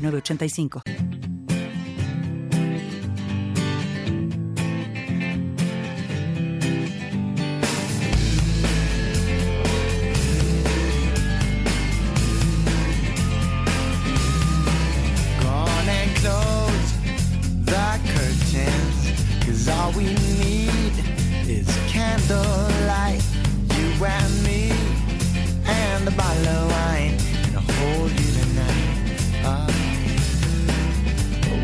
985. all we need is candlelight,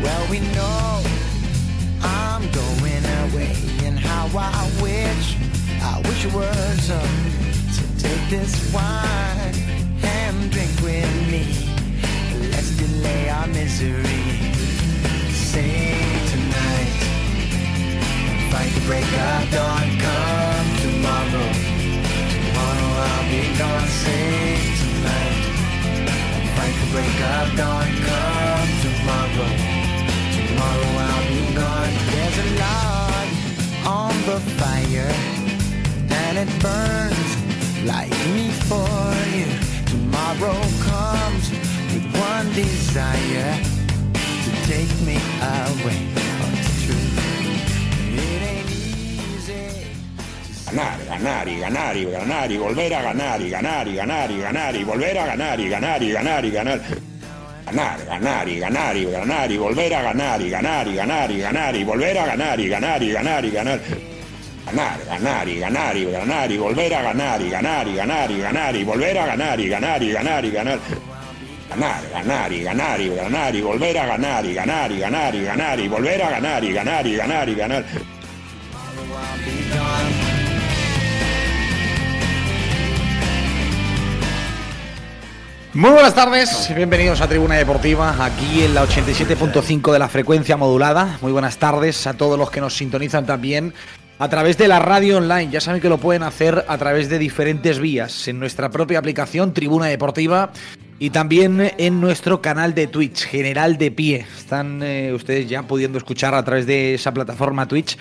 well, we know I'm going away, and how I wish, I wish it was up. So take this wine and drink with me. Let's delay our misery. Sing tonight, fight the break of dawn. Come tomorrow it burns like me for you. Tomorrow comes with one desire to take me away. Oh, ganar, ganar y ganar y ganar y volver a ganar y ganar y ganar y ganar y volver a ganar y ganar y ganar y ganar. Ganar, ganar y ganar y ganar y volver a ganar y ganar y ganar y ganar y volver a ganar y ganar y ganar y ganar. Ganar, ganar y ganar y ganar y volver a ganar y ganar y ganar y ganar y volver a ganar y ganar y ganar y ganar. Ganar, ganar y ganar y ganar y volver a ganar y ganar y ganar y ganar y volver a ganar y ganar y ganar y ganar. Muy buenas tardes, bienvenidos a Tribuna Deportiva, aquí en la 87.5 de la frecuencia modulada. Muy buenas tardes a todos los que nos sintonizan también a través de la radio online. Ya saben que lo pueden hacer a través de diferentes vías, en nuestra propia aplicación Tribuna Deportiva y también en nuestro canal de Twitch, General de Pie. Están eh, ustedes ya pudiendo escuchar a través de esa plataforma Twitch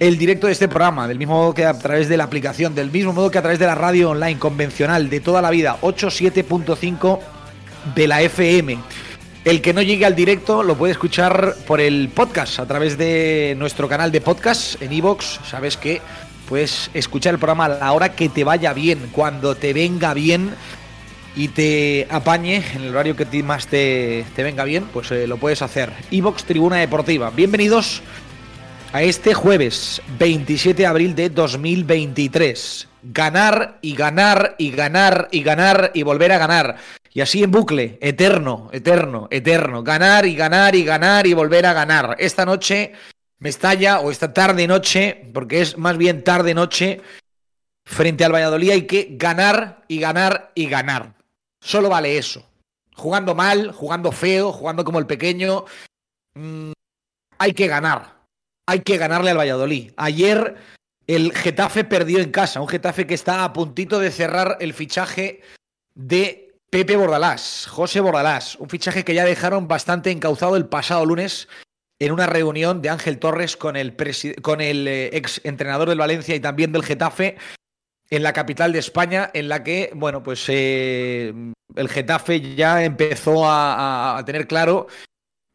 el directo de este programa, del mismo modo que a través de la aplicación, del mismo modo que a través de la radio online convencional de toda la vida, 87.5 de la FM. El que no llegue al directo lo puede escuchar por el podcast, a través de nuestro canal de podcast en iVoox. Sabes que puedes escuchar el programa a la hora que te vaya bien, cuando te venga bien y te apañe en el horario que más te, te venga bien, pues eh, lo puedes hacer. iVoox Tribuna Deportiva. Bienvenidos a este jueves 27 de abril de 2023. Ganar y ganar y ganar y ganar y volver a ganar. Y así en bucle, eterno, eterno, eterno. Ganar y ganar y ganar y volver a ganar. Esta noche me estalla, o esta tarde noche, porque es más bien tarde noche, frente al Valladolid hay que ganar y ganar y ganar. Solo vale eso. Jugando mal, jugando feo, jugando como el pequeño. mm, hay que ganar hay que ganarle al Valladolid. Ayer el Getafe perdió en casa, un Getafe que está a puntito de cerrar el fichaje de Pepe Bordalás, José Bordalás, un fichaje que ya dejaron bastante encauzado el pasado lunes en una reunión de Ángel Torres con el, eh, ex entrenador del Valencia y también del Getafe en la capital de España, en la que, bueno, pues eh, el Getafe ya empezó a, a- a tener claro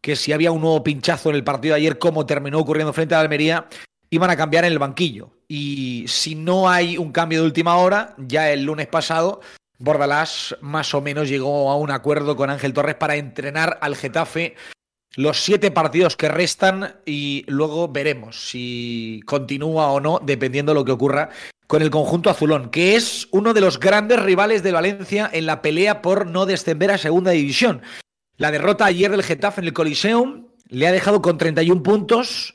que si había un nuevo pinchazo en el partido de ayer, como terminó ocurriendo frente a la Almería, iban a cambiar en el banquillo. Y si no hay un cambio de última hora, ya el lunes pasado, Bordalás más o menos llegó a un acuerdo con Ángel Torres para entrenar al Getafe los siete partidos que restan y luego veremos si continúa o no, dependiendo de lo que ocurra con el conjunto azulón, que es uno de los grandes rivales de Valencia en la pelea por no descender a segunda división. La derrota ayer del Getafe en el Coliseum le ha dejado con 31 puntos.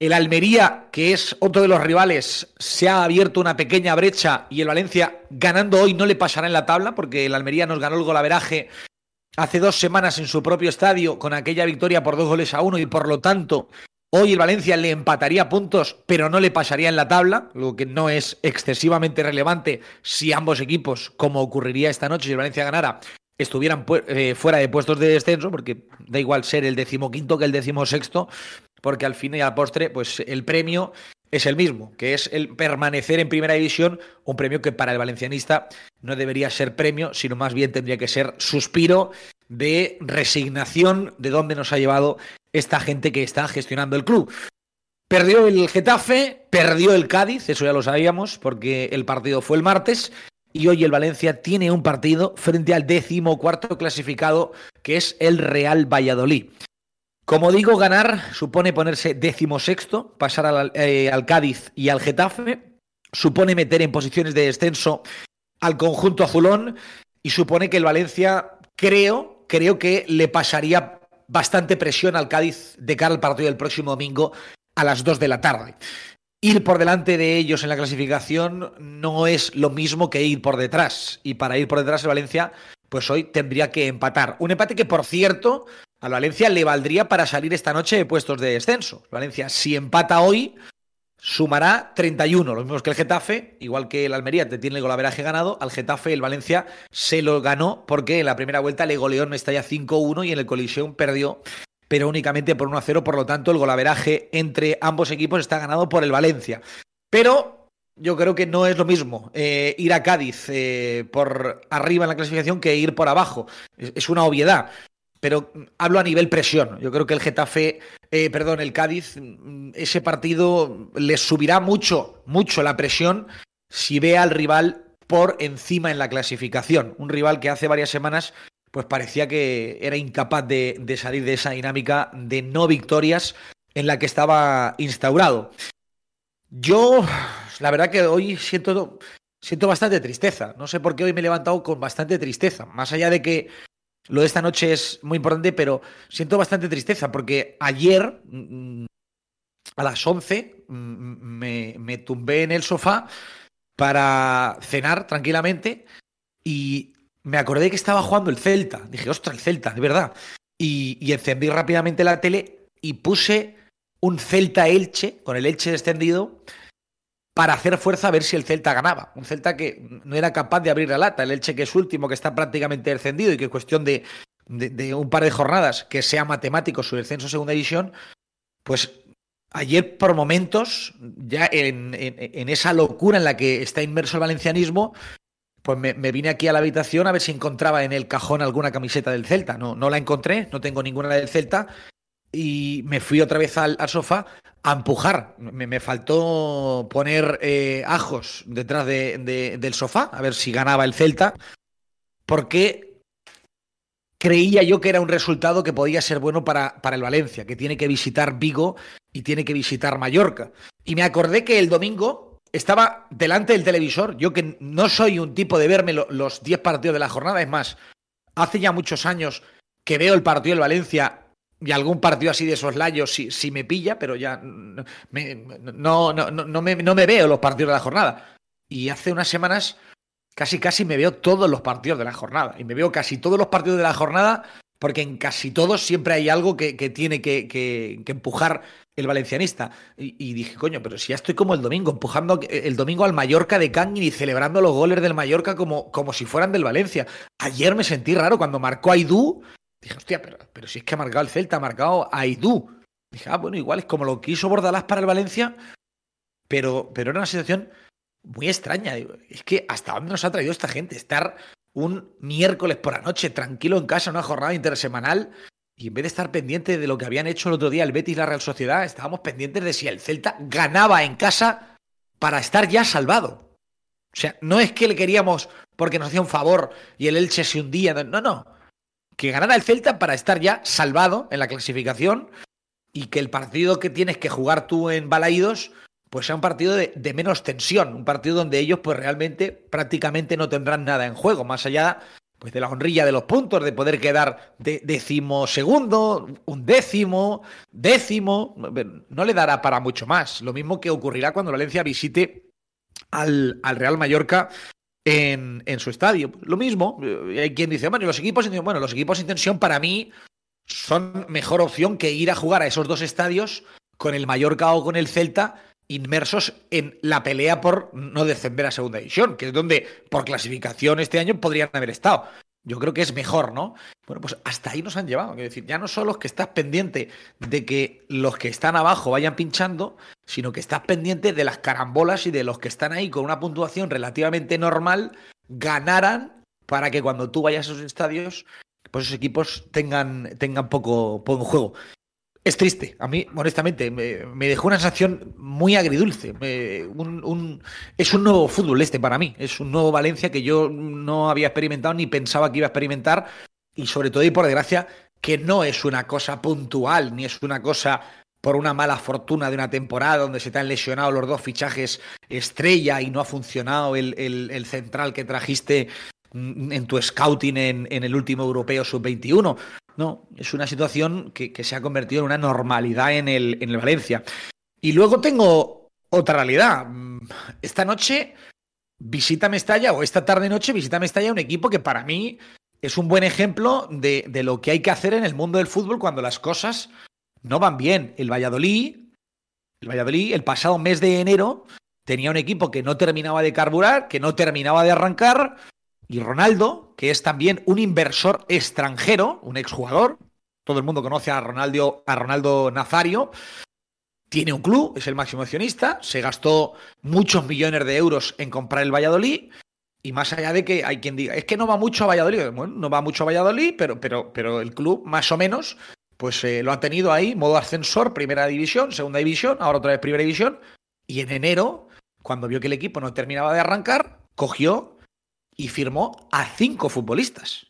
El Almería, que es otro de los rivales, se ha abierto una pequeña brecha y el Valencia, ganando hoy, no le pasará en la tabla porque el Almería nos ganó el golaveraje hace dos semanas en su propio estadio con aquella victoria por dos goles a uno y por lo tanto hoy el Valencia le empataría puntos pero no le pasaría en la tabla, lo que no es excesivamente relevante si ambos equipos, como ocurriría esta noche si el Valencia ganara, estuvieran eh, fuera de puestos de descenso, porque da igual ser el decimoquinto que el decimosexto, porque al fin y al postre, pues el premio es el mismo, que es el permanecer en primera división, un premio que para el valencianista no debería ser premio, sino más bien tendría que ser suspiro de resignación de dónde nos ha llevado esta gente que está gestionando el club. Perdió el Getafe, perdió el Cádiz, eso ya lo sabíamos, porque el partido fue el martes, y hoy el Valencia tiene un partido frente al décimo cuarto clasificado, que es el Real Valladolid. Como digo, ganar supone ponerse décimo sexto, pasar al, eh, al Cádiz y al Getafe, supone meter en posiciones de descenso al conjunto azulón y supone que el Valencia, creo, creo que le pasaría bastante presión al Cádiz de cara al partido del próximo domingo a las 2 de la tarde ir por delante de ellos en la clasificación no es lo mismo que ir por detrás. Y para ir por detrás el Valencia, pues hoy tendría que empatar. Un empate que, por cierto, al Valencia le valdría para salir esta noche de puestos de descenso. Valencia, si empata hoy, sumará 31, lo mismo que el Getafe, igual que el Almería te tiene el golaveraje ganado, al Getafe el Valencia se lo ganó porque en la primera vuelta le goleó en Mestalla 5-1 y en el Coliseum perdió pero únicamente por 1 a 0, por lo tanto el golaveraje entre ambos equipos está ganado por el Valencia. Pero yo creo que no es lo mismo eh, ir a Cádiz eh, por arriba en la clasificación que ir por abajo. Es, una obviedad. Pero hablo a nivel presión. Yo creo que el Getafe, eh, perdón, el Cádiz, mm, ese partido les subirá mucho, mucho la presión si ve al rival por encima en la clasificación. Un rival que hace varias semanas pues parecía que era incapaz de, salir de esa dinámica de no victorias en la que estaba instaurado. Yo, la verdad que hoy siento, siento bastante tristeza. No sé por qué hoy me he levantado con bastante tristeza. Más allá de que lo de esta noche es muy importante, pero siento bastante tristeza porque ayer mm, a las 11 mm, me, me tumbé en el sofá para cenar tranquilamente y me acordé que estaba jugando el Celta. Dije, ostras, el Celta, de verdad. Y, encendí rápidamente la tele y puse un Celta Elche, con el Elche descendido, para hacer fuerza a ver si el Celta ganaba. Un Celta que no era capaz de abrir la lata. El Elche que es último, que está prácticamente descendido y que es cuestión de, un par de jornadas que sea matemático su descenso a segunda división, pues ayer por momentos, ya en, esa locura en la que está inmerso el valencianismo, pues me, vine aquí a la habitación a ver si encontraba en el cajón alguna camiseta del Celta. No, no la encontré, no tengo ninguna del Celta. Y me fui otra vez al, sofá a empujar. Me, faltó poner eh, ajos detrás de, del sofá, a ver si ganaba el Celta. Porque creía yo que era un resultado que podía ser bueno para, para el Valencia, que tiene que visitar Vigo y tiene que visitar Mallorca. Y me acordé que el domingo estaba delante del televisor. Yo que no soy un tipo de verme los 10 partidos de la jornada, es más, hace ya muchos años que veo el partido del Valencia y algún partido así de soslayos si, si me pilla, pero ya no, no, no, me, no me veo los partidos de la jornada. Y hace unas semanas casi casi me veo todos los partidos de la jornada. Y me veo casi todos los partidos de la jornada porque en casi todos siempre hay algo que, tiene que, que, empujar el valencianista. Y, dije, coño, pero si ya estoy como el domingo, empujando el domingo al Mallorca de Canguin y celebrando los goles del Mallorca como, como si fueran del Valencia. Ayer me sentí raro cuando marcó Aidú. Dije, hostia, pero, pero si es que ha marcado el Celta, ha marcado Aidú. Dije, ah, bueno, igual es como lo quiso Bordalás para el Valencia, pero, pero era una situación muy extraña. Es que hasta dónde nos ha traído esta gente estar un miércoles por la noche tranquilo en casa, una jornada intersemanal, y en vez de estar pendiente de lo que habían hecho el otro día el Betis y la Real Sociedad, estábamos pendientes de si el Celta ganaba en casa para estar ya salvado. O sea, no es que le queríamos porque nos hacía un favor y el Elche se hundía. No, no. Que ganara el Celta para estar ya salvado en la clasificación y que el partido que tienes que jugar tú en Balaídos pues sea un partido de, menos tensión, un partido donde ellos pues realmente prácticamente no tendrán nada en juego, más allá pues de la honrilla de los puntos, de poder quedar de, décimo segundo, un décimo, décimo, no le dará para mucho más. Lo mismo que ocurrirá cuando Valencia visite al, al Real Mallorca en, en su estadio. Lo mismo, eh, hay quien dice, bueno, los equipos, bueno, los equipos sin tensión para mí son mejor opción que ir a jugar a esos dos estadios con el Mallorca o con el Celta inmersos en la pelea por no descender a segunda división, que es donde por clasificación este año podrían haber estado. Yo creo que es mejor, ¿no? Bueno, pues hasta ahí nos han llevado. Es decir, ya no solo que estás pendiente de que los que están abajo vayan pinchando, sino que estás pendiente de las carambolas y de los que están ahí con una puntuación relativamente normal ganaran para que cuando tú vayas a esos estadios, pues esos equipos tengan, tengan poco, poco juego. Es triste, a mí, honestamente, me, dejó una sensación muy agridulce. es un nuevo fútbol este para mí, es un nuevo Valencia que yo no había experimentado ni pensaba que iba a experimentar. Y sobre todo y por desgracia que no es una cosa puntual, ni es una cosa por una mala fortuna de una temporada donde se te han lesionado los dos fichajes estrella y no ha funcionado el, el central que trajiste en tu scouting en, el último europeo sub-21. No, es una situación que, se ha convertido en una normalidad en el, en el Valencia. Y luego tengo otra realidad. Esta noche visita Mestalla, o esta tarde-noche visita Mestalla un equipo que para mí es un buen ejemplo de, de, lo que hay que hacer en el mundo del fútbol cuando las cosas no van bien. El Valladolid, el Valladolid, el pasado mes de enero, tenía un equipo que no terminaba de carburar, que no terminaba de arrancar, y Ronaldo, que es también un inversor extranjero, un exjugador, todo el mundo conoce a Ronaldo, a Ronaldo Nazario, tiene un club, es el máximo accionista, se gastó muchos millones de euros en comprar el Valladolid. Y más allá de que hay quien diga, es que no va mucho a Valladolid. Bueno, no va mucho a Valladolid, pero, pero, pero el club, más o menos, pues eh, lo ha tenido ahí, modo ascensor, primera división, segunda división, ahora otra vez primera división. Y en enero, cuando vio que el equipo no terminaba de arrancar, cogió y firmó a cinco futbolistas.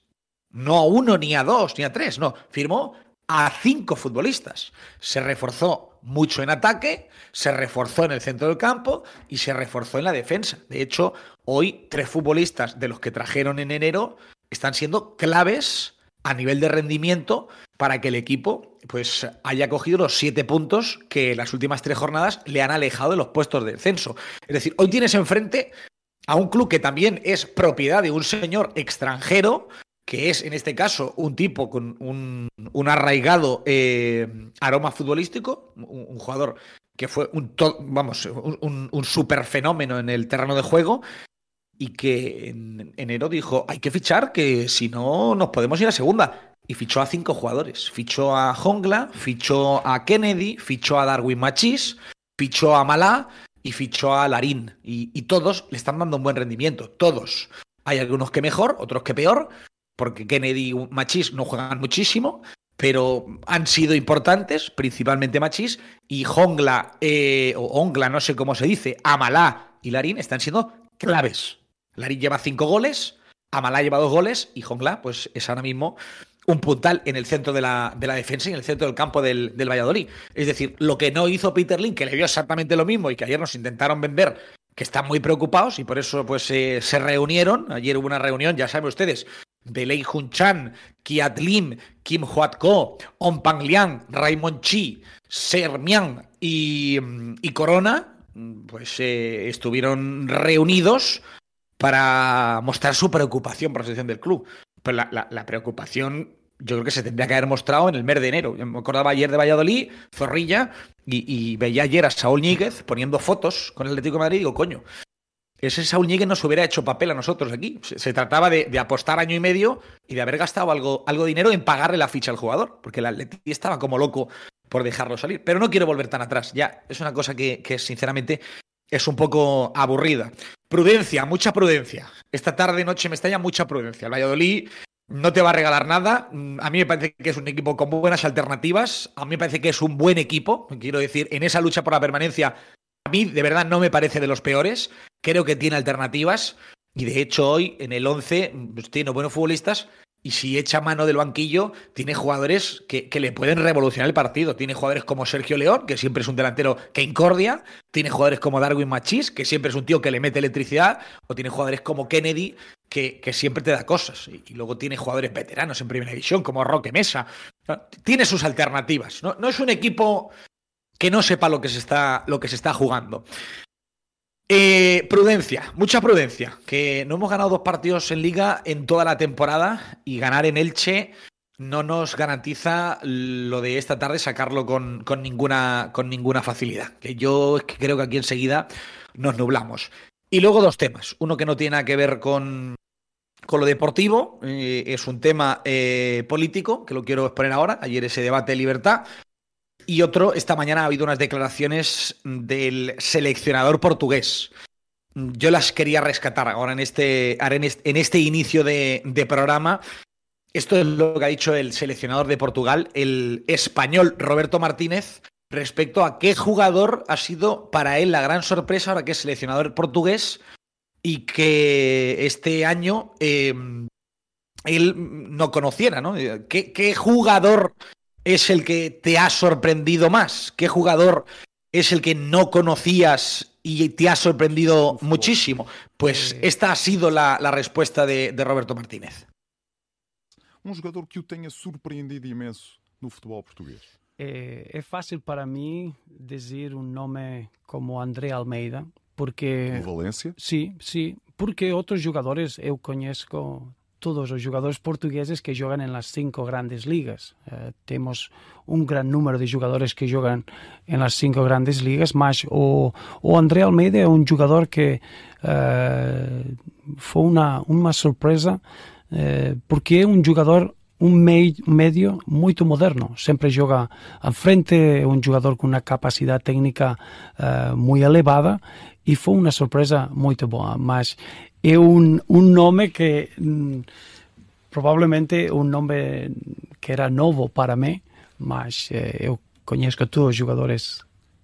No a uno, ni a dos, ni a tres, no, firmó a cinco futbolistas. Se reforzó mucho en ataque, se reforzó en el centro del campo y se reforzó en la defensa. De hecho, hoy tres futbolistas de los que trajeron en enero están siendo claves a nivel de rendimiento para que el equipo pues haya cogido los siete puntos que las últimas tres jornadas le han alejado de los puestos de descenso. Es decir, hoy tienes enfrente a un club que también es propiedad de un señor extranjero, que es en este caso un tipo con un, arraigado eh, aroma futbolístico, un, jugador que fue un, vamos, un, un super fenómeno en el terreno de juego y que en enero dijo, hay que fichar, que si no nos podemos ir a segunda. Y fichó a cinco jugadores. Fichó a Jongla, fichó a Kennedy, fichó a Darwin Machis, fichó a Malá y fichó a Larín. Y, todos le están dando un buen rendimiento. Todos. Hay algunos que mejor, otros que peor, porque Kennedy y Machís no juegan muchísimo, pero han sido importantes, principalmente Machís, y Hongla, eh, o Ongla, no sé cómo se dice, Amalá y Larín están siendo claves. Larín lleva cinco goles, Amalá lleva dos goles, y Hongla, pues es ahora mismo un puntal en el centro de la, de la, defensa y en el centro del campo del, Valladolid. Es decir, lo que no hizo Peter Lin, que le dio exactamente lo mismo y que ayer nos intentaron vender, que están muy preocupados y por eso pues se reunieron. Ayer hubo una reunión, ya saben ustedes, de Lei Hun Chan, Kiat Lim, Kim Huat Ko, On Pang Liang, Raymond Chi, Ser Miang y, y Corona, pues eh, estuvieron reunidos para mostrar su preocupación por la situación del club. Pero la, preocupación yo creo que se tendría que haber mostrado en el mes de enero. Yo me acordaba ayer de Valladolid, Zorrilla, y, veía ayer a Saúl Ñíguez poniendo fotos con el Atlético de Madrid y digo, coño, ese Saúl Ñíguez nos hubiera hecho papel a nosotros aquí. Se, trataba de, apostar año y medio y de haber gastado algo, algo de dinero en pagarle la ficha al jugador, porque el Atlético estaba como loco por dejarlo salir. Pero no quiero volver tan atrás, ya es una cosa que, que sinceramente es un poco aburrida. Prudencia, mucha prudencia. Esta tarde, noche me estalla mucha prudencia. El Valladolid no te va a regalar nada. A mí me parece que es un equipo con buenas alternativas. A mí me parece que es un buen equipo. Quiero decir, en esa lucha por la permanencia, a mí de verdad no me parece de los peores. Creo que tiene alternativas. Y de hecho, hoy en el 11 pues, tiene buenos futbolistas y si echa mano del banquillo, tiene jugadores que, le pueden revolucionar el partido. Tiene jugadores como Sergio León, que siempre es un delantero que incordia. Tiene jugadores como Darwin Machís, que siempre es un tío que le mete electricidad. O tiene jugadores como Kennedy, que, que siempre te da cosas. Y, luego tiene jugadores veteranos en primera división, como Roque Mesa. Tiene sus alternativas. No, no es un equipo que no sepa lo que se está, lo que se está jugando. Eh, prudencia, mucha prudencia. Que no hemos ganado dos partidos en liga en toda la temporada y ganar en Elche no nos garantiza lo de esta tarde sacarlo con, ninguna, con ninguna facilidad. Que yo creo que aquí enseguida nos nublamos. Y luego dos temas. Uno que no tiene nada que ver con, con lo deportivo, eh, es un tema eh, político, que lo quiero exponer ahora. Ayer ese debate de libertad. Y otro, esta mañana ha habido unas declaraciones del seleccionador portugués. Yo las quería rescatar ahora en este, en este inicio de, programa. Esto es lo que ha dicho el seleccionador de Portugal, el español Roberto Martínez, respecto a qué jugador ha sido para él la gran sorpresa ahora que es seleccionador portugués y que este año eh, él no conociera, ¿no? ¿Qué, ¿Qué, jugador es el que te ha sorprendido más? ¿Qué jugador es el que no conocías y te ha sorprendido muchísimo? Pues esta ha sido la, la respuesta de, de, Roberto Martínez. Um jogador que o tenha surpreendido imenso no futebol português. É, é fácil para mim dizer um nome como André Almeida, porque. No Valência? Sim, sim. Porque outros jogadores eu conheço todos os jogadores portugueses que jogam nas cinco grandes ligas. Uh, temos um grande número de jogadores que jogam nas cinco grandes ligas, mas o, o André Almeida é um jogador que uh, foi uma, uma surpresa uh, porque é um jogador um meio, médio muito moderno. Sempre joga à frente, é um jogador com uma capacidade técnica uh, muito elevada e foi uma surpresa muito boa. Mas é um, um nome que um, provavelmente um nome que era novo para mim, mas uh, eu conheço todos os jogadores.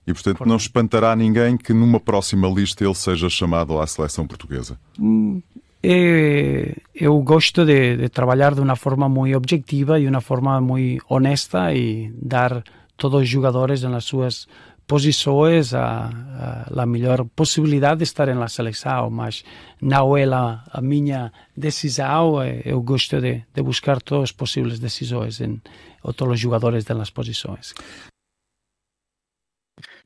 E portanto não espantará ninguém que numa próxima lista ele seja chamado à seleção portuguesa? Hum, Eh, eu gosto de, de, trabalhar de uma forma muito objetiva e uma forma muito honesta e dar todos os jogadores nas suas posições a, a, a melhor possibilidade de estar na seleção, mas não é a, a minha decisão. Eu gosto de, de buscar todas as possíveis decisões em todos os jogadores das posições.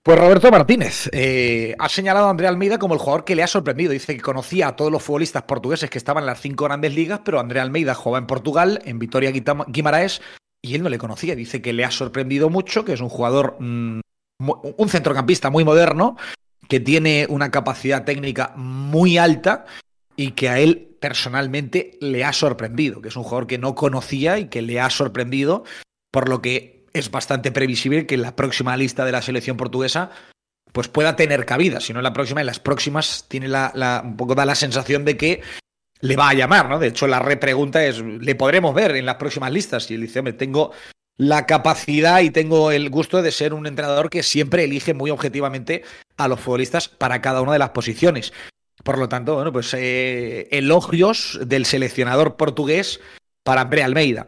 Pues Roberto Martínez eh, ha señalado a André Almeida como el jugador que le ha sorprendido. Dice que conocía a todos los futbolistas portugueses que estaban en las cinco grandes ligas, pero André Almeida jugaba en Portugal, en Vitoria Guimaraes, y él no le conocía. Dice que le ha sorprendido mucho, que es un jugador, mmm, un centrocampista muy moderno, que tiene una capacidad técnica muy alta y que a él personalmente le ha sorprendido, que es un jugador que no conocía y que le ha sorprendido, por lo que es bastante previsible que en la próxima lista de la selección portuguesa pues pueda tener cabida. Si no en la próxima, en las próximas tiene la, un poco da la sensación de que le va a llamar, ¿no? De hecho, la repregunta es, ¿le podremos ver en las próximas listas? Y él dice, me tengo la capacidad y tengo el gusto de ser un entrenador que siempre elige muy objetivamente a los futbolistas para cada una de las posiciones. Por lo tanto, bueno, pues eh, elogios del seleccionador portugués para André Almeida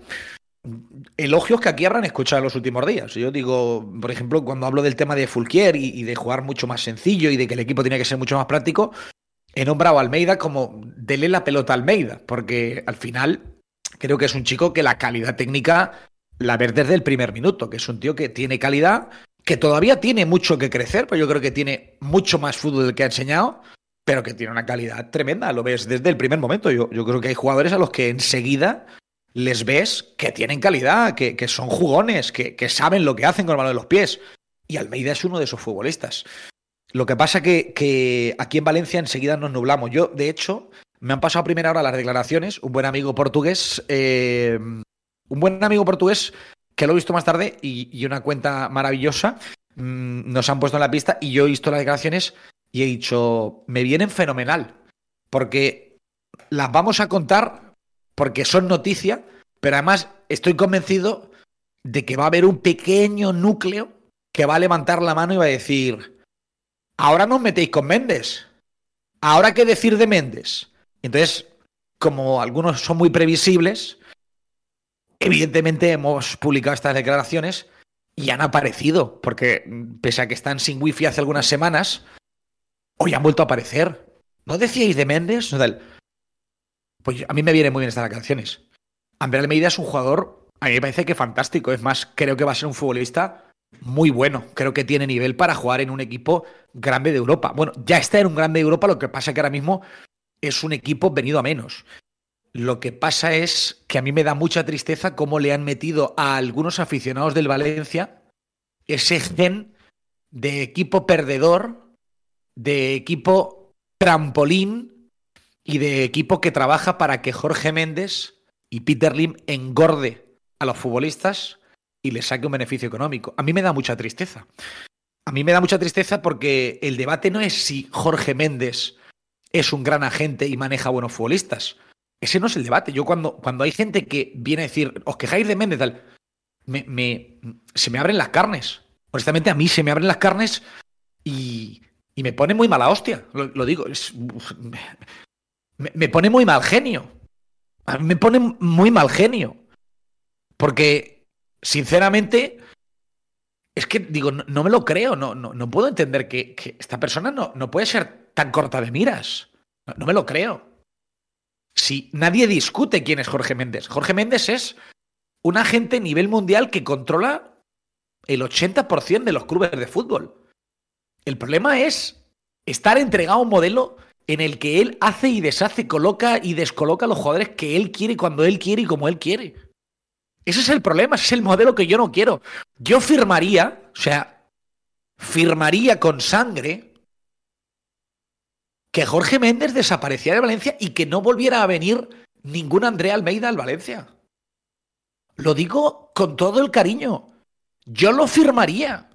elogios que aquí habrán escuchado en los últimos días. Yo digo, por ejemplo, cuando hablo del tema de Fulquier y, y, de jugar mucho más sencillo y de que el equipo tiene que ser mucho más práctico, he nombrado a Almeida como dele la pelota a Almeida, porque al final creo que es un chico que la calidad técnica la ver desde el primer minuto, que es un tío que tiene calidad, que todavía tiene mucho que crecer, pero yo creo que tiene mucho más fútbol del que ha enseñado, pero que tiene una calidad tremenda, lo ves desde el primer momento. Yo, yo creo que hay jugadores a los que enseguida les ves que tienen calidad, que, que son jugones, que, que, saben lo que hacen con el balón de los pies. Y Almeida es uno de esos futbolistas. Lo que pasa que, que aquí en Valencia enseguida nos nublamos. Yo, de hecho, me han pasado a primera hora las declaraciones. Un buen amigo portugués, eh, un buen amigo portugués que lo he visto más tarde y, una cuenta maravillosa. Mmm, nos han puesto en la pista y yo he visto las declaraciones y he dicho, me vienen fenomenal. Porque las vamos a contar porque son noticia, pero además estoy convencido de que va a haber un pequeño núcleo que va a levantar la mano y va a decir, ahora no os metéis con Méndez, ahora qué decir de Méndez. Entonces, como algunos son muy previsibles, evidentemente hemos publicado estas declaraciones y han aparecido, porque pese a que están sin wifi hace algunas semanas, hoy han vuelto a aparecer. ¿No decíais de Méndez? Pues a mí me vienen muy bien estas canciones. André Almeida es un jugador, a mí me parece que fantástico. Es más, creo que va a ser un futbolista muy bueno. Creo que tiene nivel para jugar en un equipo grande de Europa. Bueno, ya está en un grande de Europa, lo que pasa es que ahora mismo es un equipo venido a menos. Lo que pasa es que a mí me da mucha tristeza cómo le han metido a algunos aficionados del Valencia ese gen de equipo perdedor, de equipo trampolín y de equipo que trabaja para que Jorge Méndez y Peter Lim engorde a los futbolistas y les saque un beneficio económico. A mí me da mucha tristeza. A mí me da mucha tristeza porque el debate no es si Jorge Méndez es un gran agente y maneja buenos futbolistas. Ese no es el debate. Yo cuando, cuando hay gente que viene a decir, os quejáis de Méndez, me, se me abren las carnes. Honestamente, a mí se me abren las carnes y, y me pone muy mala hostia. Lo, digo. Es, me, me, pone muy mal genio. A mí me pone muy mal genio. Porque, sinceramente, es que digo, no, me lo creo. No, no, no puedo entender que, que, esta persona no, no puede ser tan corta de miras. no me lo creo. Si nadie discute quién es Jorge Méndez. Jorge Méndez es un agente a nivel mundial que controla el 80% de los clubes de fútbol. El problema es estar entregado a un modelo en el que él hace y deshace, coloca y descoloca a los jugadores que él quiere cuando él quiere y como él quiere. Ese es el problema, ese es el modelo que yo no quiero. Yo firmaría, o sea, firmaría con sangre que Jorge Méndez desapareciera de Valencia y que no volviera a venir ningún Andrea Almeida al Valencia. Lo digo con todo el cariño. Yo lo firmaría.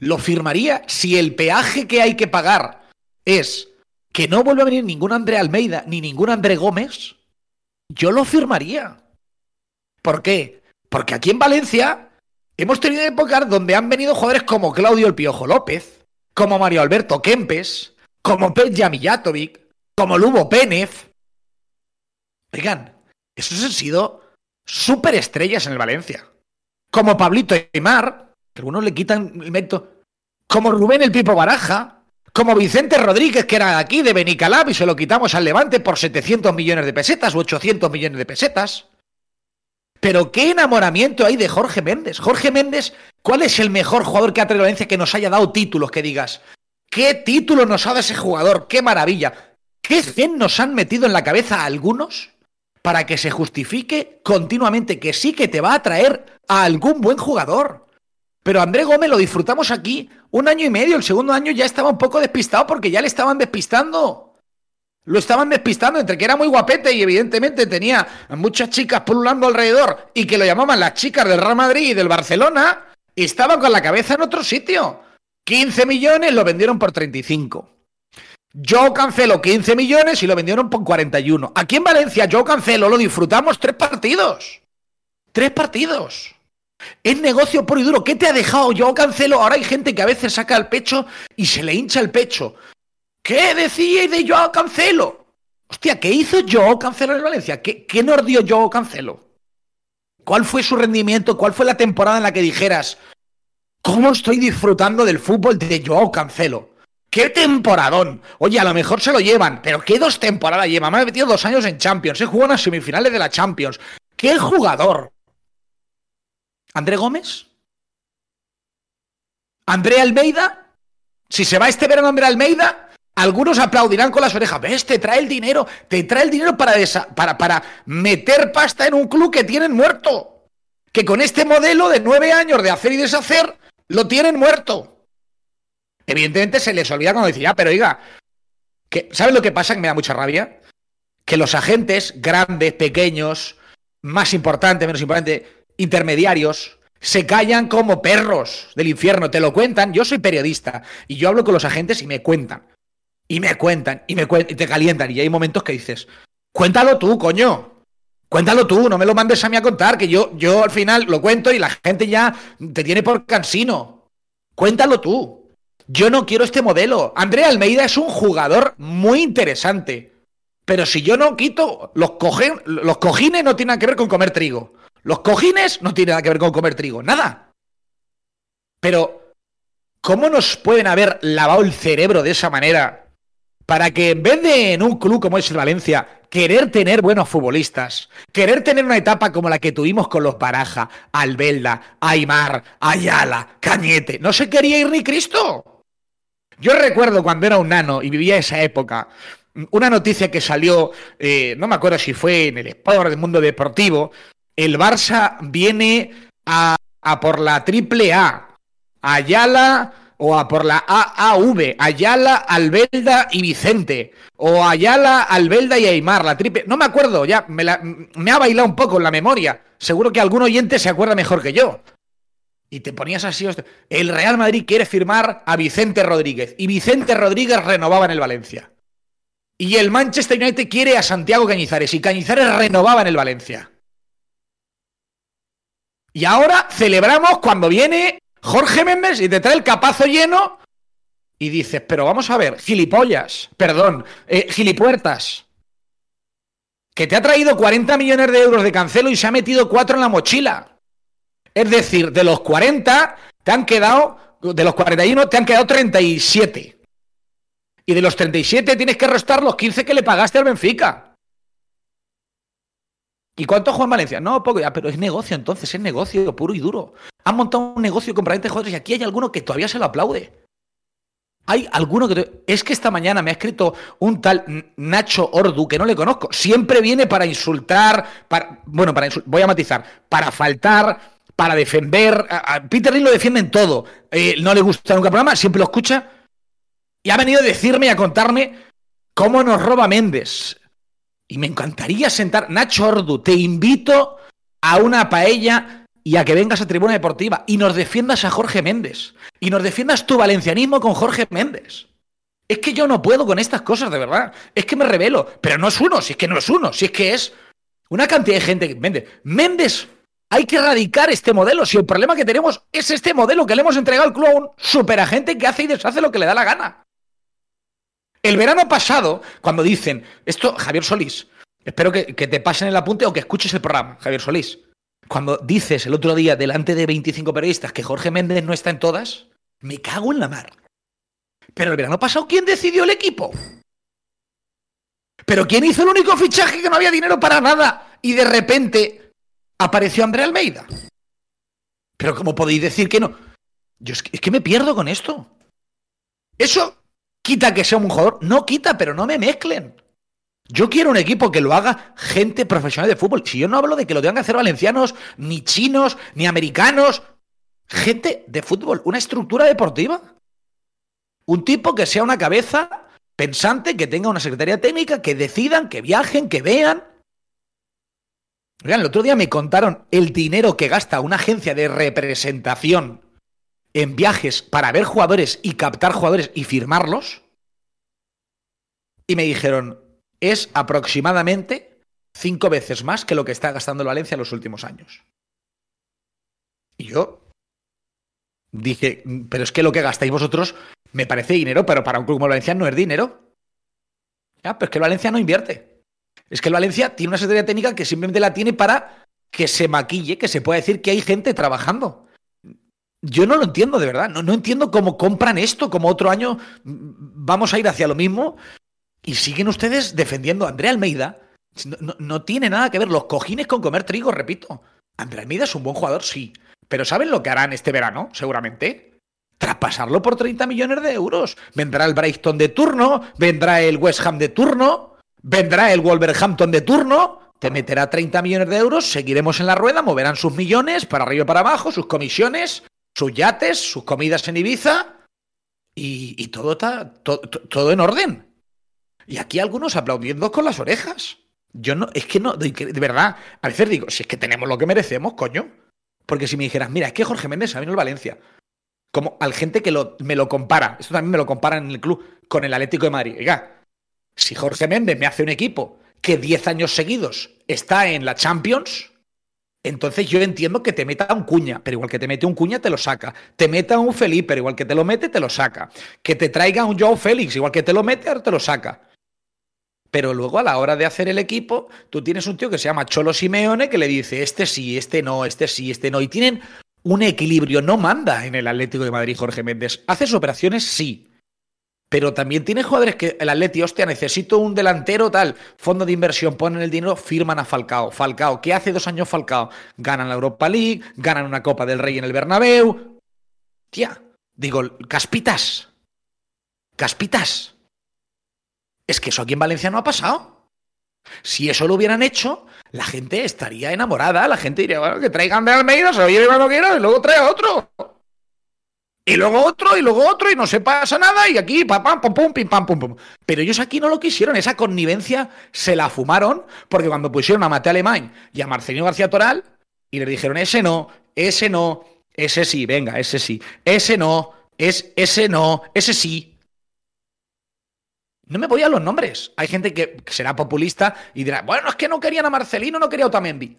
Lo firmaría si el peaje que hay que pagar es que no vuelva a venir ningún Andrea Almeida ni ningún André Gómez. Yo lo firmaría. ¿Por qué? Porque aquí en Valencia hemos tenido épocas donde han venido jugadores como Claudio El Piojo López, como Mario Alberto Kempes, como Peja Mijatovic, como Lubo Pénez. Oigan, esos han sido superestrellas en el Valencia. Como Pablito Aymar, que algunos le quitan el mérito. Como Rubén el Pipo Baraja. Como Vicente Rodríguez, que era aquí de Benicalab y se lo quitamos al Levante por 700 millones de pesetas o 800 millones de pesetas. Pero qué enamoramiento hay de Jorge Méndez. Jorge Méndez, ¿cuál es el mejor jugador que ha traído Valencia que nos haya dado títulos? Que digas, ¿Qué título nos ha dado ese jugador? ¡Qué maravilla! ¿Qué gen nos han metido en la cabeza a algunos para que se justifique continuamente que sí que te va a traer a algún buen jugador? Pero André Gómez lo disfrutamos aquí un año y medio. El segundo año ya estaba un poco despistado porque ya le estaban despistando. Lo estaban despistando entre que era muy guapete y evidentemente tenía muchas chicas pululando alrededor y que lo llamaban las chicas del Real Madrid y del Barcelona. Y estaba con la cabeza en otro sitio. 15 millones lo vendieron por 35. Yo cancelo 15 millones y lo vendieron por 41. Aquí en Valencia, yo cancelo, lo disfrutamos tres partidos. Tres partidos. Es negocio puro y duro. ¿Qué te ha dejado? Yo cancelo. Ahora hay gente que a veces saca el pecho y se le hincha el pecho. ¿Qué decíais de yo cancelo? Hostia, ¿qué hizo yo cancelo en Valencia? ¿Qué, ¿Qué nos dio yo cancelo? ¿Cuál fue su rendimiento? ¿Cuál fue la temporada en la que dijeras, ¿Cómo estoy disfrutando del fútbol de Joao Cancelo? ¡Qué temporadón! Oye, a lo mejor se lo llevan, pero ¿qué dos temporadas lleva? Me ha metido dos años en Champions, he jugado en las semifinales de la Champions. ¡Qué jugador! ¿André Gómez? ¿André Almeida? Si se va este verano André Almeida, algunos aplaudirán con las orejas. ¿Ves? Te trae el dinero, te trae el dinero para, para, para meter pasta en un club que tienen muerto. Que con este modelo de nueve años de hacer y deshacer, lo tienen muerto. Evidentemente se les olvida cuando decía, pero oiga, que, ¿sabes lo que pasa? Que me da mucha rabia. Que los agentes, grandes, pequeños, más importantes, menos importantes, intermediarios, se callan como perros del infierno, te lo cuentan. Yo soy periodista y yo hablo con los agentes y me cuentan. Y me cuentan, y me cuentan, y te calientan. Y hay momentos que dices, cuéntalo tú, coño. Cuéntalo tú, no me lo mandes a mí a contar, que yo, yo al final lo cuento y la gente ya te tiene por cansino. Cuéntalo tú. Yo no quiero este modelo. Andrea Almeida es un jugador muy interesante. Pero si yo no quito los, los cojines no tienen que ver con comer trigo. Los cojines no tienen nada que ver con comer trigo. Nada. Pero, ¿cómo nos pueden haber lavado el cerebro de esa manera para que en vez de en un club como es el Valencia, querer tener buenos futbolistas, querer tener una etapa como la que tuvimos con los Baraja, Albelda, Aymar, Ayala, Cañete, no se quería ir ni Cristo. Yo recuerdo cuando era un nano y vivía esa época, una noticia que salió, eh, no me acuerdo si fue en el Sport del mundo deportivo, el Barça viene a, a por la triple A. Ayala, o a por la AAV, Ayala, Albelda y Vicente, o Ayala, Albelda y Aymar, la triple, no me acuerdo, ya me, me ha bailado un poco en la memoria, seguro que algún oyente se acuerda mejor que yo. Y te ponías así, el Real Madrid quiere firmar a Vicente Rodríguez, y Vicente Rodríguez renovaba en el Valencia. Y el Manchester United quiere a Santiago Cañizares, y Cañizares renovaba en el Valencia. Y ahora celebramos cuando viene Jorge Méndez y te trae el capazo lleno y dices, pero vamos a ver, gilipollas, perdón, eh, gilipuertas, que te ha traído 40 millones de euros de cancelo y se ha metido 4 en la mochila. Es decir, de los 40 te han quedado, de los 41 te han quedado 37. Y de los 37 tienes que restar los 15 que le pagaste al Benfica. ¿Y cuánto Juan Valencia? No, poco, ya, pero es negocio entonces, es negocio puro y duro. Han montado un negocio con de jugadores y aquí hay alguno que todavía se lo aplaude. Hay alguno que... Es que esta mañana me ha escrito un tal Nacho Ordu, que no le conozco. Siempre viene para insultar, para... Bueno, para voy a matizar, para faltar, para defender. A Peter Lee lo defiende en todo. Eh, no le gusta nunca el programa, siempre lo escucha. Y ha venido a decirme y a contarme cómo nos roba Méndez. Y me encantaría sentar, Nacho Ordu, te invito a una paella y a que vengas a Tribuna Deportiva y nos defiendas a Jorge Méndez. Y nos defiendas tu valencianismo con Jorge Méndez. Es que yo no puedo con estas cosas, de verdad. Es que me revelo. Pero no es uno, si es que no es uno, si es que es una cantidad de gente que Méndez. Méndez, hay que erradicar este modelo. Si el problema que tenemos es este modelo que le hemos entregado al club a un superagente que hace y deshace lo que le da la gana. El verano pasado, cuando dicen, esto, Javier Solís, espero que, te pasen el apunte o que escuches el programa, Javier Solís. Cuando dices el otro día delante de 25 periodistas que Jorge Méndez no está en todas, me cago en la mar. Pero el verano pasado, ¿quién decidió el equipo? ¿Pero quién hizo el único fichaje que no había dinero para nada y de repente apareció André Almeida? Pero ¿cómo podéis decir que no? Yo es que me pierdo con esto. Eso ¿Quita que sea un jugador? No quita, pero no me mezclen. Yo quiero un equipo que lo haga gente profesional de fútbol. Si yo no hablo de que lo tengan que hacer valencianos, ni chinos, ni americanos. Gente de fútbol, una estructura deportiva. Un tipo que sea una cabeza pensante, que tenga una secretaría técnica, que decidan, que viajen, que vean. Oigan, el otro día me contaron el dinero que gasta una agencia de representación en viajes para ver jugadores y captar jugadores y firmarlos. Y me dijeron, es aproximadamente cinco veces más que lo que está gastando el Valencia en los últimos años. Y yo dije, pero es que lo que gastáis vosotros me parece dinero, pero para un club como el Valencia no es dinero. Ya, pero es que el Valencia no invierte. Es que el Valencia tiene una secretaría técnica que simplemente la tiene para que se maquille, que se pueda decir que hay gente trabajando. Yo no lo entiendo de verdad. No, no entiendo cómo compran esto, como otro año vamos a ir hacia lo mismo y siguen ustedes defendiendo a Andrea Almeida. No, tiene nada que ver los cojines con comer trigo, repito. Andrea Almeida es un buen jugador, sí. Pero ¿saben lo que harán este verano? Seguramente. Traspasarlo por 30 millones de euros. Vendrá el Brighton de turno, vendrá el West Ham de turno, vendrá el Wolverhampton de turno, te meterá 30 millones de euros, seguiremos en la rueda, moverán sus millones para arriba y para abajo, sus comisiones, sus yates, sus comidas en Ibiza y, todo está todo en orden. Y aquí algunos aplaudiendo con las orejas. Yo no, es que no, de, verdad, a veces digo, si es que tenemos lo que merecemos, coño. Porque si me dijeras, mira, es que Jorge Méndez ha venido al Valencia. Como al gente que me lo compara, esto también me lo comparan en el club, con el Atlético de Madrid. Oiga, si Jorge Méndez me hace un equipo que 10 años seguidos está en la Champions, entonces yo entiendo que te meta un cuña, pero igual que te mete un cuña, te lo saca. Te meta un Felipe, pero igual que te lo mete, te lo saca. Que te traiga un Joe Félix, igual que te lo mete, ahora te lo saca. Pero luego a la hora de hacer el equipo, tú tienes un tío que se llama Cholo Simeone que le dice, este sí, este no, este sí, este no. Y tienen un equilibrio, no manda en el Atlético de Madrid Jorge Méndez. ¿Haces operaciones? Sí. Pero también tiene jugadores que el Atleti, hostia, necesito un delantero tal, fondo de inversión, ponen el dinero, firman a Falcao. Falcao, ¿qué hace dos años Falcao? Ganan la Europa League, ganan una Copa del Rey en el Bernabéu. Tía, digo, Caspitas. Caspitas. Es que eso aquí en Valencia no ha pasado. Si eso lo hubieran hecho, la gente estaría enamorada, la gente diría, bueno, que traigan de Almeida, se lo lleve cuando quiera y luego trae otro. Y luego otro, y luego otro, y no se pasa nada, y aquí, pam, pam, pum, pum, pim, pam, pum, pum. Pero ellos aquí no lo quisieron, esa connivencia se la fumaron, porque cuando pusieron a Mate Alemán y a Marcelino García Toral, y le dijeron, ese no, ese no, ese sí, venga, ese sí, ese no, es, ese no, ese sí. No me voy a los nombres. Hay gente que será populista y dirá, bueno, es que no querían a Marcelino, no quería a Otamendi.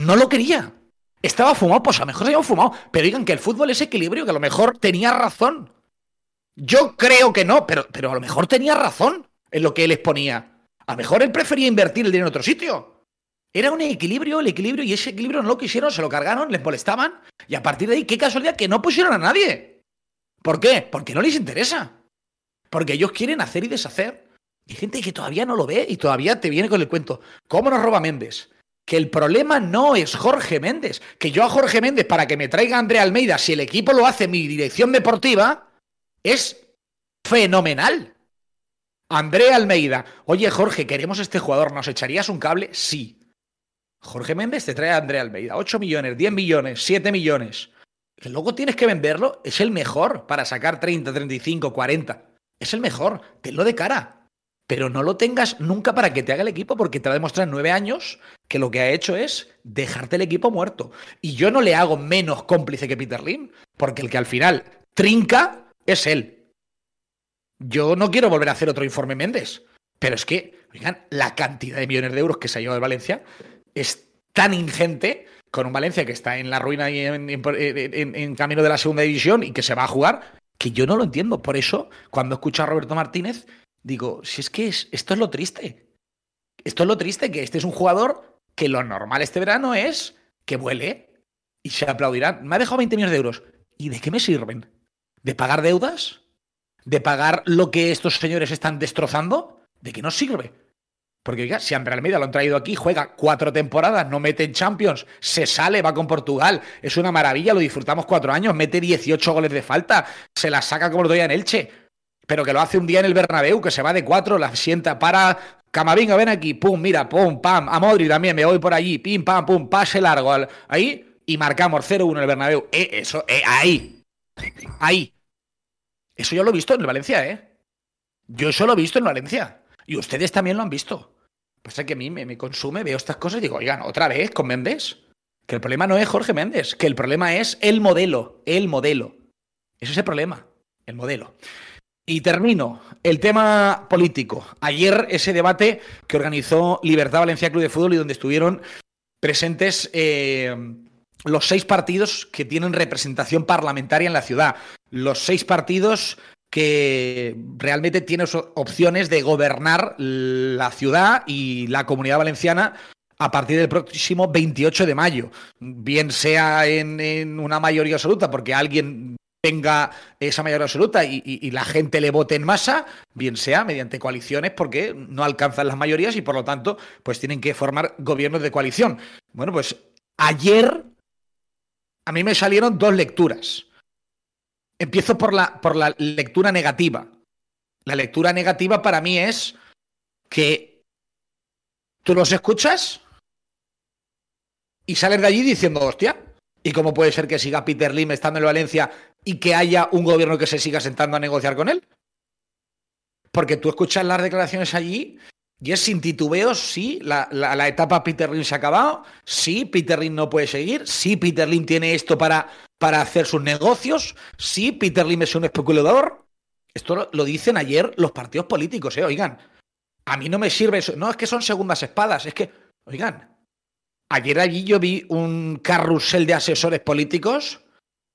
No lo quería. Estaba fumado, pues a lo mejor se había fumado. Pero digan que el fútbol es equilibrio, que a lo mejor tenía razón. Yo creo que no, pero, pero a lo mejor tenía razón en lo que él exponía. A lo mejor él prefería invertir el dinero en otro sitio. Era un equilibrio, el equilibrio, y ese equilibrio no lo quisieron, se lo cargaron, les molestaban, y a partir de ahí, qué casualidad que no pusieron a nadie. ¿Por qué? Porque no les interesa. Porque ellos quieren hacer y deshacer. Y gente que todavía no lo ve y todavía te viene con el cuento. ¿Cómo nos roba Méndez? Que el problema no es Jorge Méndez. Que yo a Jorge Méndez, para que me traiga Andrea Almeida, si el equipo lo hace mi dirección deportiva, es fenomenal. Andrea Almeida, oye Jorge, queremos este jugador, ¿nos echarías un cable? Sí. Jorge Méndez te trae a Andrea Almeida, 8 millones, 10 millones, 7 millones. Luego tienes que venderlo, es el mejor para sacar 30, 35, 40. Es el mejor, tenlo de cara. Pero no lo tengas nunca para que te haga el equipo, porque te va a demostrar en nueve años que lo que ha hecho es dejarte el equipo muerto. Y yo no le hago menos cómplice que Peter Lim, porque el que al final trinca es él. Yo no quiero volver a hacer otro informe Méndez, pero es que, oigan, la cantidad de millones de euros que se ha llevado de Valencia es tan ingente con un Valencia que está en la ruina y en, en, en, camino de la segunda división y que se va a jugar, que yo no lo entiendo. Por eso, cuando escucho a Roberto Martínez, digo, si es que es, esto es lo triste. Esto es lo triste, que este es un jugador que lo normal este verano es que vuele y se aplaudirá. Me ha dejado 20 millones de euros. ¿Y de qué me sirven? ¿De pagar deudas? ¿De pagar lo que estos señores están destrozando? ¿De qué nos sirve? Porque, oiga, si André Almeida lo han traído aquí, juega cuatro temporadas, no mete en Champions, se sale, va con Portugal, es una maravilla, lo disfrutamos cuatro años, mete 18 goles de falta, se la saca como lo doy en Elche, pero que lo hace un día en el Bernabéu, que se va de cuatro, la sienta para Camavinga, ven aquí, pum, mira, pum, pam, a Modri también, me voy por allí, pim, pam, pum, pase largo, ahí, y marcamos 0-1 en el Bernabéu. Eh, eso, eh, ahí, ahí. Eso yo lo he visto en el Valencia, ¿eh? Yo eso lo he visto en Valencia. Y ustedes también lo han visto. Pasa que a mí me, consume, veo estas cosas y digo, oigan, otra vez con Méndez. Que el problema no es Jorge Méndez, que el problema es el modelo, el modelo. Ese es el problema, el modelo. Y termino. El tema político. Ayer ese debate que organizó Libertad Valencia Club de Fútbol y donde estuvieron presentes eh, los seis partidos que tienen representación parlamentaria en la ciudad. Los seis partidos que realmente tiene opciones de gobernar la ciudad y la comunidad valenciana a partir del próximo 28 de mayo, bien sea en, una mayoría absoluta, porque alguien tenga esa mayoría absoluta y, la gente le vote en masa, bien sea mediante coaliciones porque no alcanzan las mayorías y por lo tanto pues tienen que formar gobiernos de coalición. Bueno, pues ayer a mí me salieron dos lecturas. Empiezo por la, por la lectura negativa. La lectura negativa para mí es que tú los escuchas y sales de allí diciendo, hostia, ¿y cómo puede ser que siga Peter Lim estando en Valencia y que haya un gobierno que se siga sentando a negociar con él? Porque tú escuchas las declaraciones allí y es sin titubeos, sí, la, la, etapa Peter Lim se ha acabado, sí, Peter Lim no puede seguir, sí, Peter Lim tiene esto para, para hacer sus negocios, sí, Peter Lim es un especulador. Esto lo, dicen ayer los partidos políticos, ¿eh? Oigan, a mí no me sirve eso. No, es que son segundas espadas, es que, oigan, ayer allí yo vi un carrusel de asesores políticos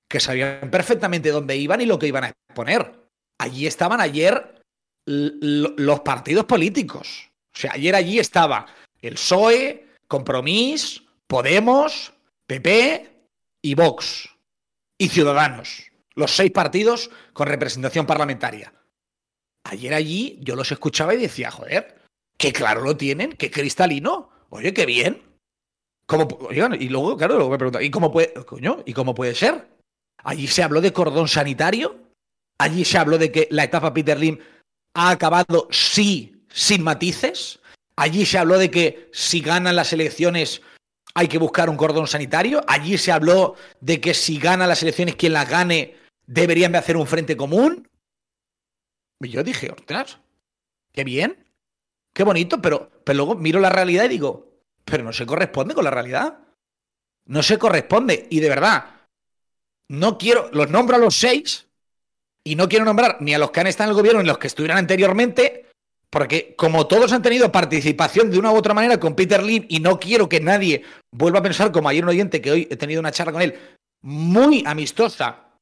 que sabían perfectamente dónde iban y lo que iban a exponer. Allí estaban ayer los partidos políticos. O sea, ayer allí estaba el PSOE, Compromís, Podemos, PP y Vox. Y Ciudadanos. Los seis partidos con representación parlamentaria. ayer allí yo los escuchaba y decía, joder, qué claro lo tienen, qué cristalino. Oye, qué bien. ¿Cómo, y luego, claro, luego me preguntan, ¿y cómo puede, coño, ¿y cómo puede ser? Allí se habló de cordón sanitario, allí se habló de que la etapa Peter Lim ha acabado sí, sin matices, allí se habló de que si ganan las elecciones hay que buscar un cordón sanitario, allí se habló de que si ganan las elecciones quien las gane deberían de hacer un frente común. Y yo dije, ostras, qué bien, qué bonito, pero, pero luego miro la realidad y digo, pero no se corresponde con la realidad. No se corresponde. Y de verdad, no quiero, los nombro a los seis y no quiero nombrar ni a los que han estado en el gobierno ni a los que estuvieran anteriormente, porque como todos han tenido participación de una u otra manera con Peter Lim y no quiero que nadie vuelva a pensar como ayer un oyente que hoy he tenido una charla con él muy amistosa,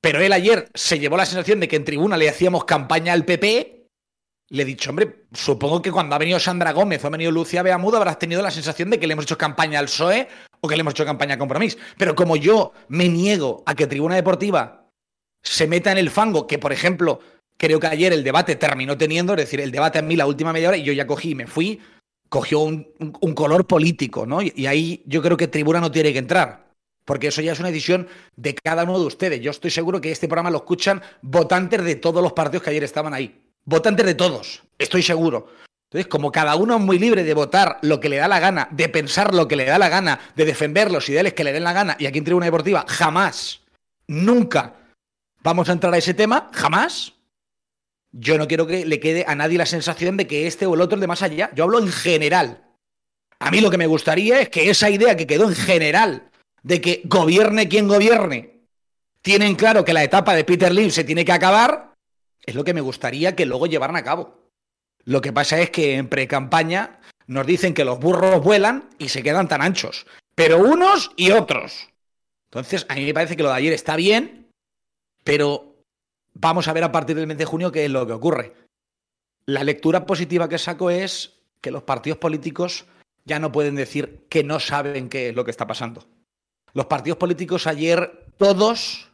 pero él ayer se llevó la sensación de que en tribuna le hacíamos campaña al PP le he dicho, hombre, supongo que cuando ha venido Sandra Gómez o ha venido Lucía Beamudo habrás tenido la sensación de que le hemos hecho campaña al PSOE o que le hemos hecho campaña a Compromís. Pero como yo me niego a que Tribuna Deportiva se meta en el fango, que por ejemplo, creo que ayer el debate terminó teniendo, es decir, el debate en mí la última media hora y yo ya cogí y me fui, cogió un, color político, ¿no? Y, y ahí yo creo que Tribuna no tiene que entrar. Porque eso ya es una decisión de cada uno de ustedes. Yo estoy seguro que este programa lo escuchan votantes de todos los partidos que ayer estaban ahí votantes de todos, estoy seguro. Entonces, como cada uno es muy libre de votar lo que le da la gana, de pensar lo que le da la gana, de defender los ideales que le den la gana, y aquí en Tribuna Deportiva jamás, nunca vamos a entrar a ese tema, jamás. Yo no quiero que le quede a nadie la sensación de que este o el otro es de más allá. Yo hablo en general. A mí lo que me gustaría es que esa idea que quedó en general de que gobierne quien gobierne, tienen claro que la etapa de Peter Lim se tiene que acabar, es lo que me gustaría que luego llevaran a cabo. Lo que pasa es que en pre-campaña nos dicen que los burros vuelan y se quedan tan anchos, pero unos y otros. Entonces, a mí me parece que lo de ayer está bien, pero vamos a ver a partir del mes de junio qué es lo que ocurre. La lectura positiva que saco es que los partidos políticos ya no pueden decir que no saben qué es lo que está pasando. Los partidos políticos ayer todos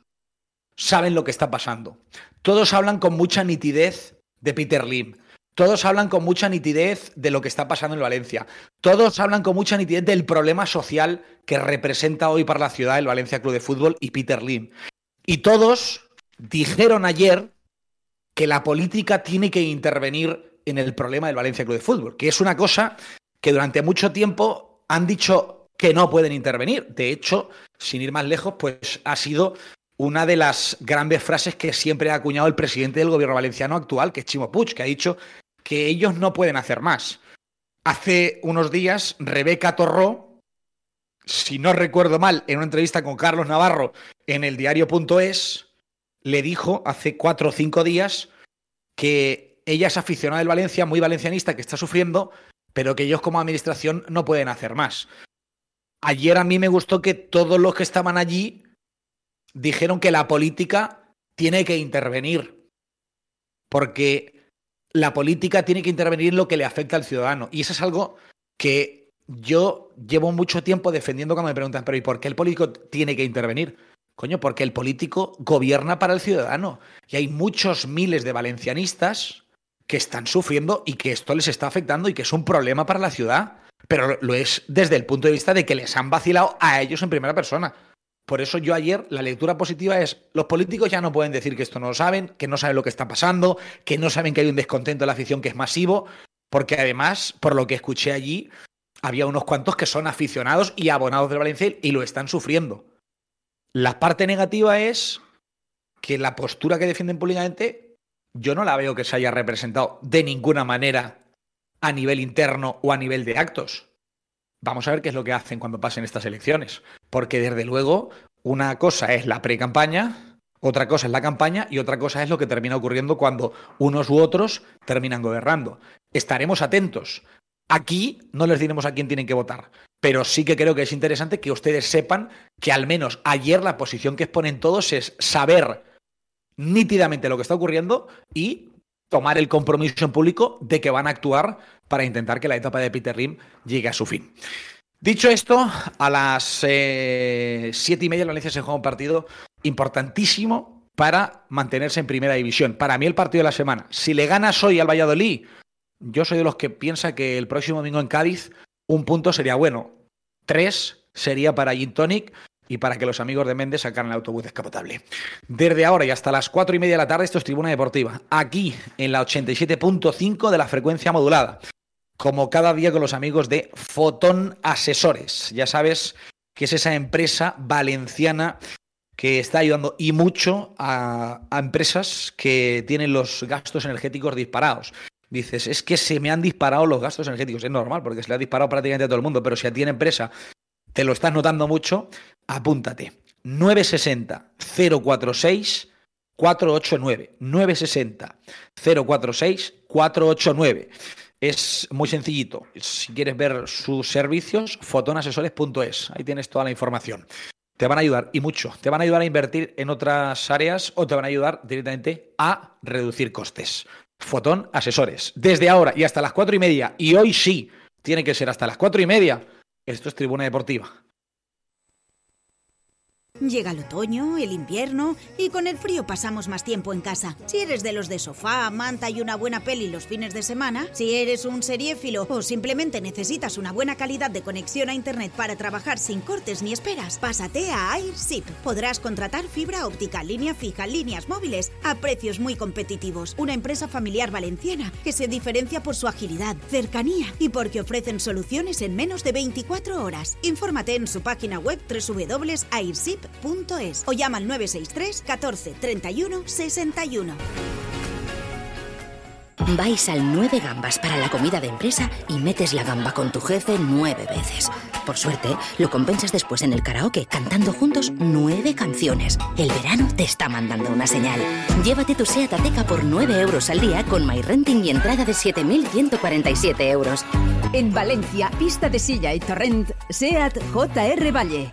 saben lo que está pasando. Todos hablan con mucha nitidez de Peter Lim. Todos hablan con mucha nitidez de lo que está pasando en Valencia. Todos hablan con mucha nitidez del problema social que representa hoy para la ciudad el Valencia Club de Fútbol y Peter Lim. Y todos dijeron ayer que la política tiene que intervenir en el problema del Valencia Club de Fútbol, que es una cosa que durante mucho tiempo han dicho que no pueden intervenir. De hecho, sin ir más lejos, pues ha sido una de las grandes frases que siempre ha acuñado el presidente del gobierno valenciano actual, que es Chimo Puig, que ha dicho que ellos no pueden hacer más. Hace unos días, Rebeca Torró, si no recuerdo mal, en una entrevista con Carlos Navarro en el diario.es, le dijo hace cuatro o cinco días que ella es aficionada del Valencia, muy valencianista, que está sufriendo, pero que ellos como administración no pueden hacer más. Ayer a mí me gustó que todos los que estaban allí dijeron que la política tiene que intervenir, porque la política tiene que intervenir en lo que le afecta al ciudadano. Y eso es algo que yo llevo mucho tiempo defendiendo cuando me preguntan, pero ¿y por qué el político tiene que intervenir? Coño, porque el político gobierna para el ciudadano. Y hay muchos miles de valencianistas que están sufriendo y que esto les está afectando y que es un problema para la ciudad. Pero lo es desde el punto de vista de que les han vacilado a ellos en primera persona. Por eso yo ayer la lectura positiva es, los políticos ya no pueden decir que esto no lo saben, que no saben lo que está pasando, que no saben que hay un descontento de la afición que es masivo, porque además, por lo que escuché allí, había unos cuantos que son aficionados y abonados del Valencia y lo están sufriendo. La parte negativa es que la postura que defienden públicamente yo no la veo que se haya representado de ninguna manera a nivel interno o a nivel de actos. Vamos a ver qué es lo que hacen cuando pasen estas elecciones. Porque desde luego, una cosa es la pre-campaña, otra cosa es la campaña y otra cosa es lo que termina ocurriendo cuando unos u otros terminan gobernando. Estaremos atentos. Aquí no les diremos a quién tienen que votar, pero sí que creo que es interesante que ustedes sepan que al menos ayer la posición que exponen todos es saber nítidamente lo que está ocurriendo y tomar el compromiso en público de que van a actuar para intentar que la etapa de Peter Lim llegue a su fin. Dicho esto, a las eh, siete y media en Valencia se juega un partido importantísimo para mantenerse en primera división. Para mí el partido de la semana. Si le ganas hoy al Valladolid, yo soy de los que piensa que el próximo domingo en Cádiz un punto sería bueno. Tres sería para Gin Tonic y para que los amigos de Méndez sacaran el autobús descapotable. Desde ahora y hasta las cuatro y media de la tarde, esto es Tribuna Deportiva, aquí en la 87.5 de la frecuencia modulada, como cada día con los amigos de Fotón Asesores. Ya sabes que es esa empresa valenciana que está ayudando y mucho a, a empresas que tienen los gastos energéticos disparados dices, es que se me han disparado los gastos energéticos. Es normal, porque se le ha disparado prácticamente a todo el mundo, pero si a ti en empresa te lo estás notando mucho, apúntate. 960 046 489. 960 046 489. Es muy sencillito. Si quieres ver sus servicios, fotonasesores.es. Ahí tienes toda la información. Te van a ayudar y mucho. Te van a ayudar a invertir en otras áreas o te van a ayudar directamente a reducir costes. Fotón Asesores. Desde ahora y hasta las cuatro y media, y hoy sí, tiene que ser hasta las cuatro y media, esto es Tribuna Deportiva. Llega el otoño, el invierno y con el frío pasamos más tiempo en casa. Si eres de los de sofá, manta y una buena peli los fines de semana, si eres un seriéfilo o simplemente necesitas una buena calidad de conexión a internet para trabajar sin cortes ni esperas, pásate a AirShip. Podrás contratar fibra óptica, línea fija, líneas móviles a precios muy competitivos. Una empresa familiar valenciana que se diferencia por su agilidad, cercanía y porque ofrecen soluciones en menos de 24 horas. Infórmate en su página web www.airship.com es o llama al 963 14 31 61. Vais al 9 gambas para la comida de empresa y metes la gamba con tu jefe nueve veces. Por suerte, lo compensas después en el karaoke cantando juntos nueve canciones. El verano te está mandando una señal. Llévate tu SEAT Ateca por 9 euros al día con MyRenting y entrada de 7.147 euros. En Valencia, pista de silla y torrent, SEAT JR Valle.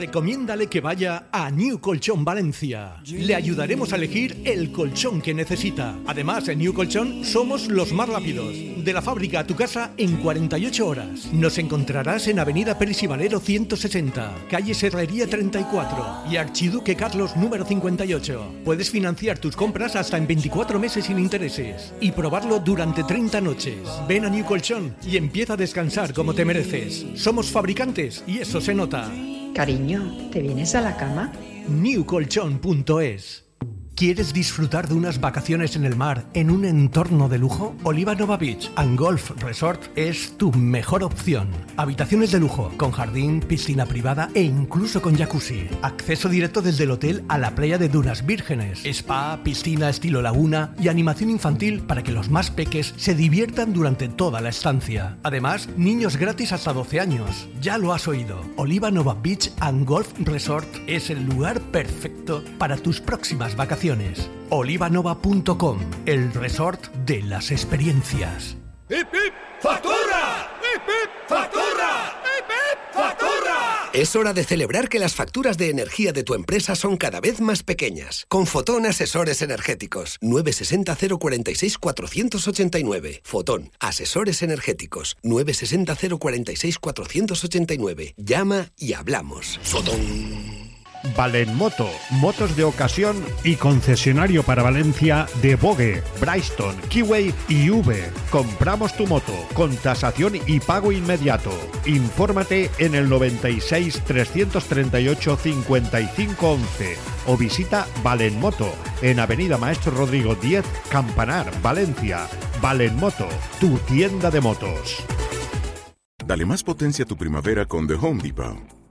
Recomiéndale que vaya a New Colchón Valencia. Le ayudaremos a elegir el colchón que necesita. Además, en New Colchón somos los más rápidos. De la fábrica a tu casa en 48 horas. Nos encontrarás en Avenida Pérez y Valero 160, calle Serrería 34 y Archiduque Carlos número 58. Puedes financiar tus compras hasta en 24 meses sin intereses y probarlo durante 30 noches. Ven a New Colchón y empieza a descansar como te mereces. Somos fabricantes y eso se nota. Cariño, ¿te vienes a la cama? newcolchon.es ¿Quieres disfrutar de unas vacaciones en el mar en un entorno de lujo? Oliva Nova Beach and Golf Resort es tu mejor opción. Habitaciones de lujo, con jardín, piscina privada e incluso con jacuzzi. Acceso directo desde el hotel a la playa de Dunas Vírgenes. Spa, piscina estilo laguna y animación infantil para que los más peques se diviertan durante toda la estancia. Además, niños gratis hasta 12 años. Ya lo has oído. Oliva Nova Beach and Golf Resort es el lugar perfecto para tus próximas vacaciones. Olivanova.com, el resort de las experiencias. ¡Hip, hip! ¡Factura! ¡Hip, hip! ¡Factura! ¡Hip, hip! ¡Factura! Es hora de celebrar que las facturas de energía de tu empresa son cada vez más pequeñas. Con Fotón Asesores Energéticos. 960 046 489. Fotón Asesores Energéticos. 960 046 489. Llama y hablamos. Fotón. Valenmoto, motos de ocasión y concesionario para Valencia de Bogue, Bryston, Kiway y V. Compramos tu moto con tasación y pago inmediato. Infórmate en el 96 338 55 11 o visita Valenmoto en Avenida Maestro Rodrigo 10, Campanar, Valencia. Valenmoto, tu tienda de motos. Dale más potencia a tu primavera con The Home Depot.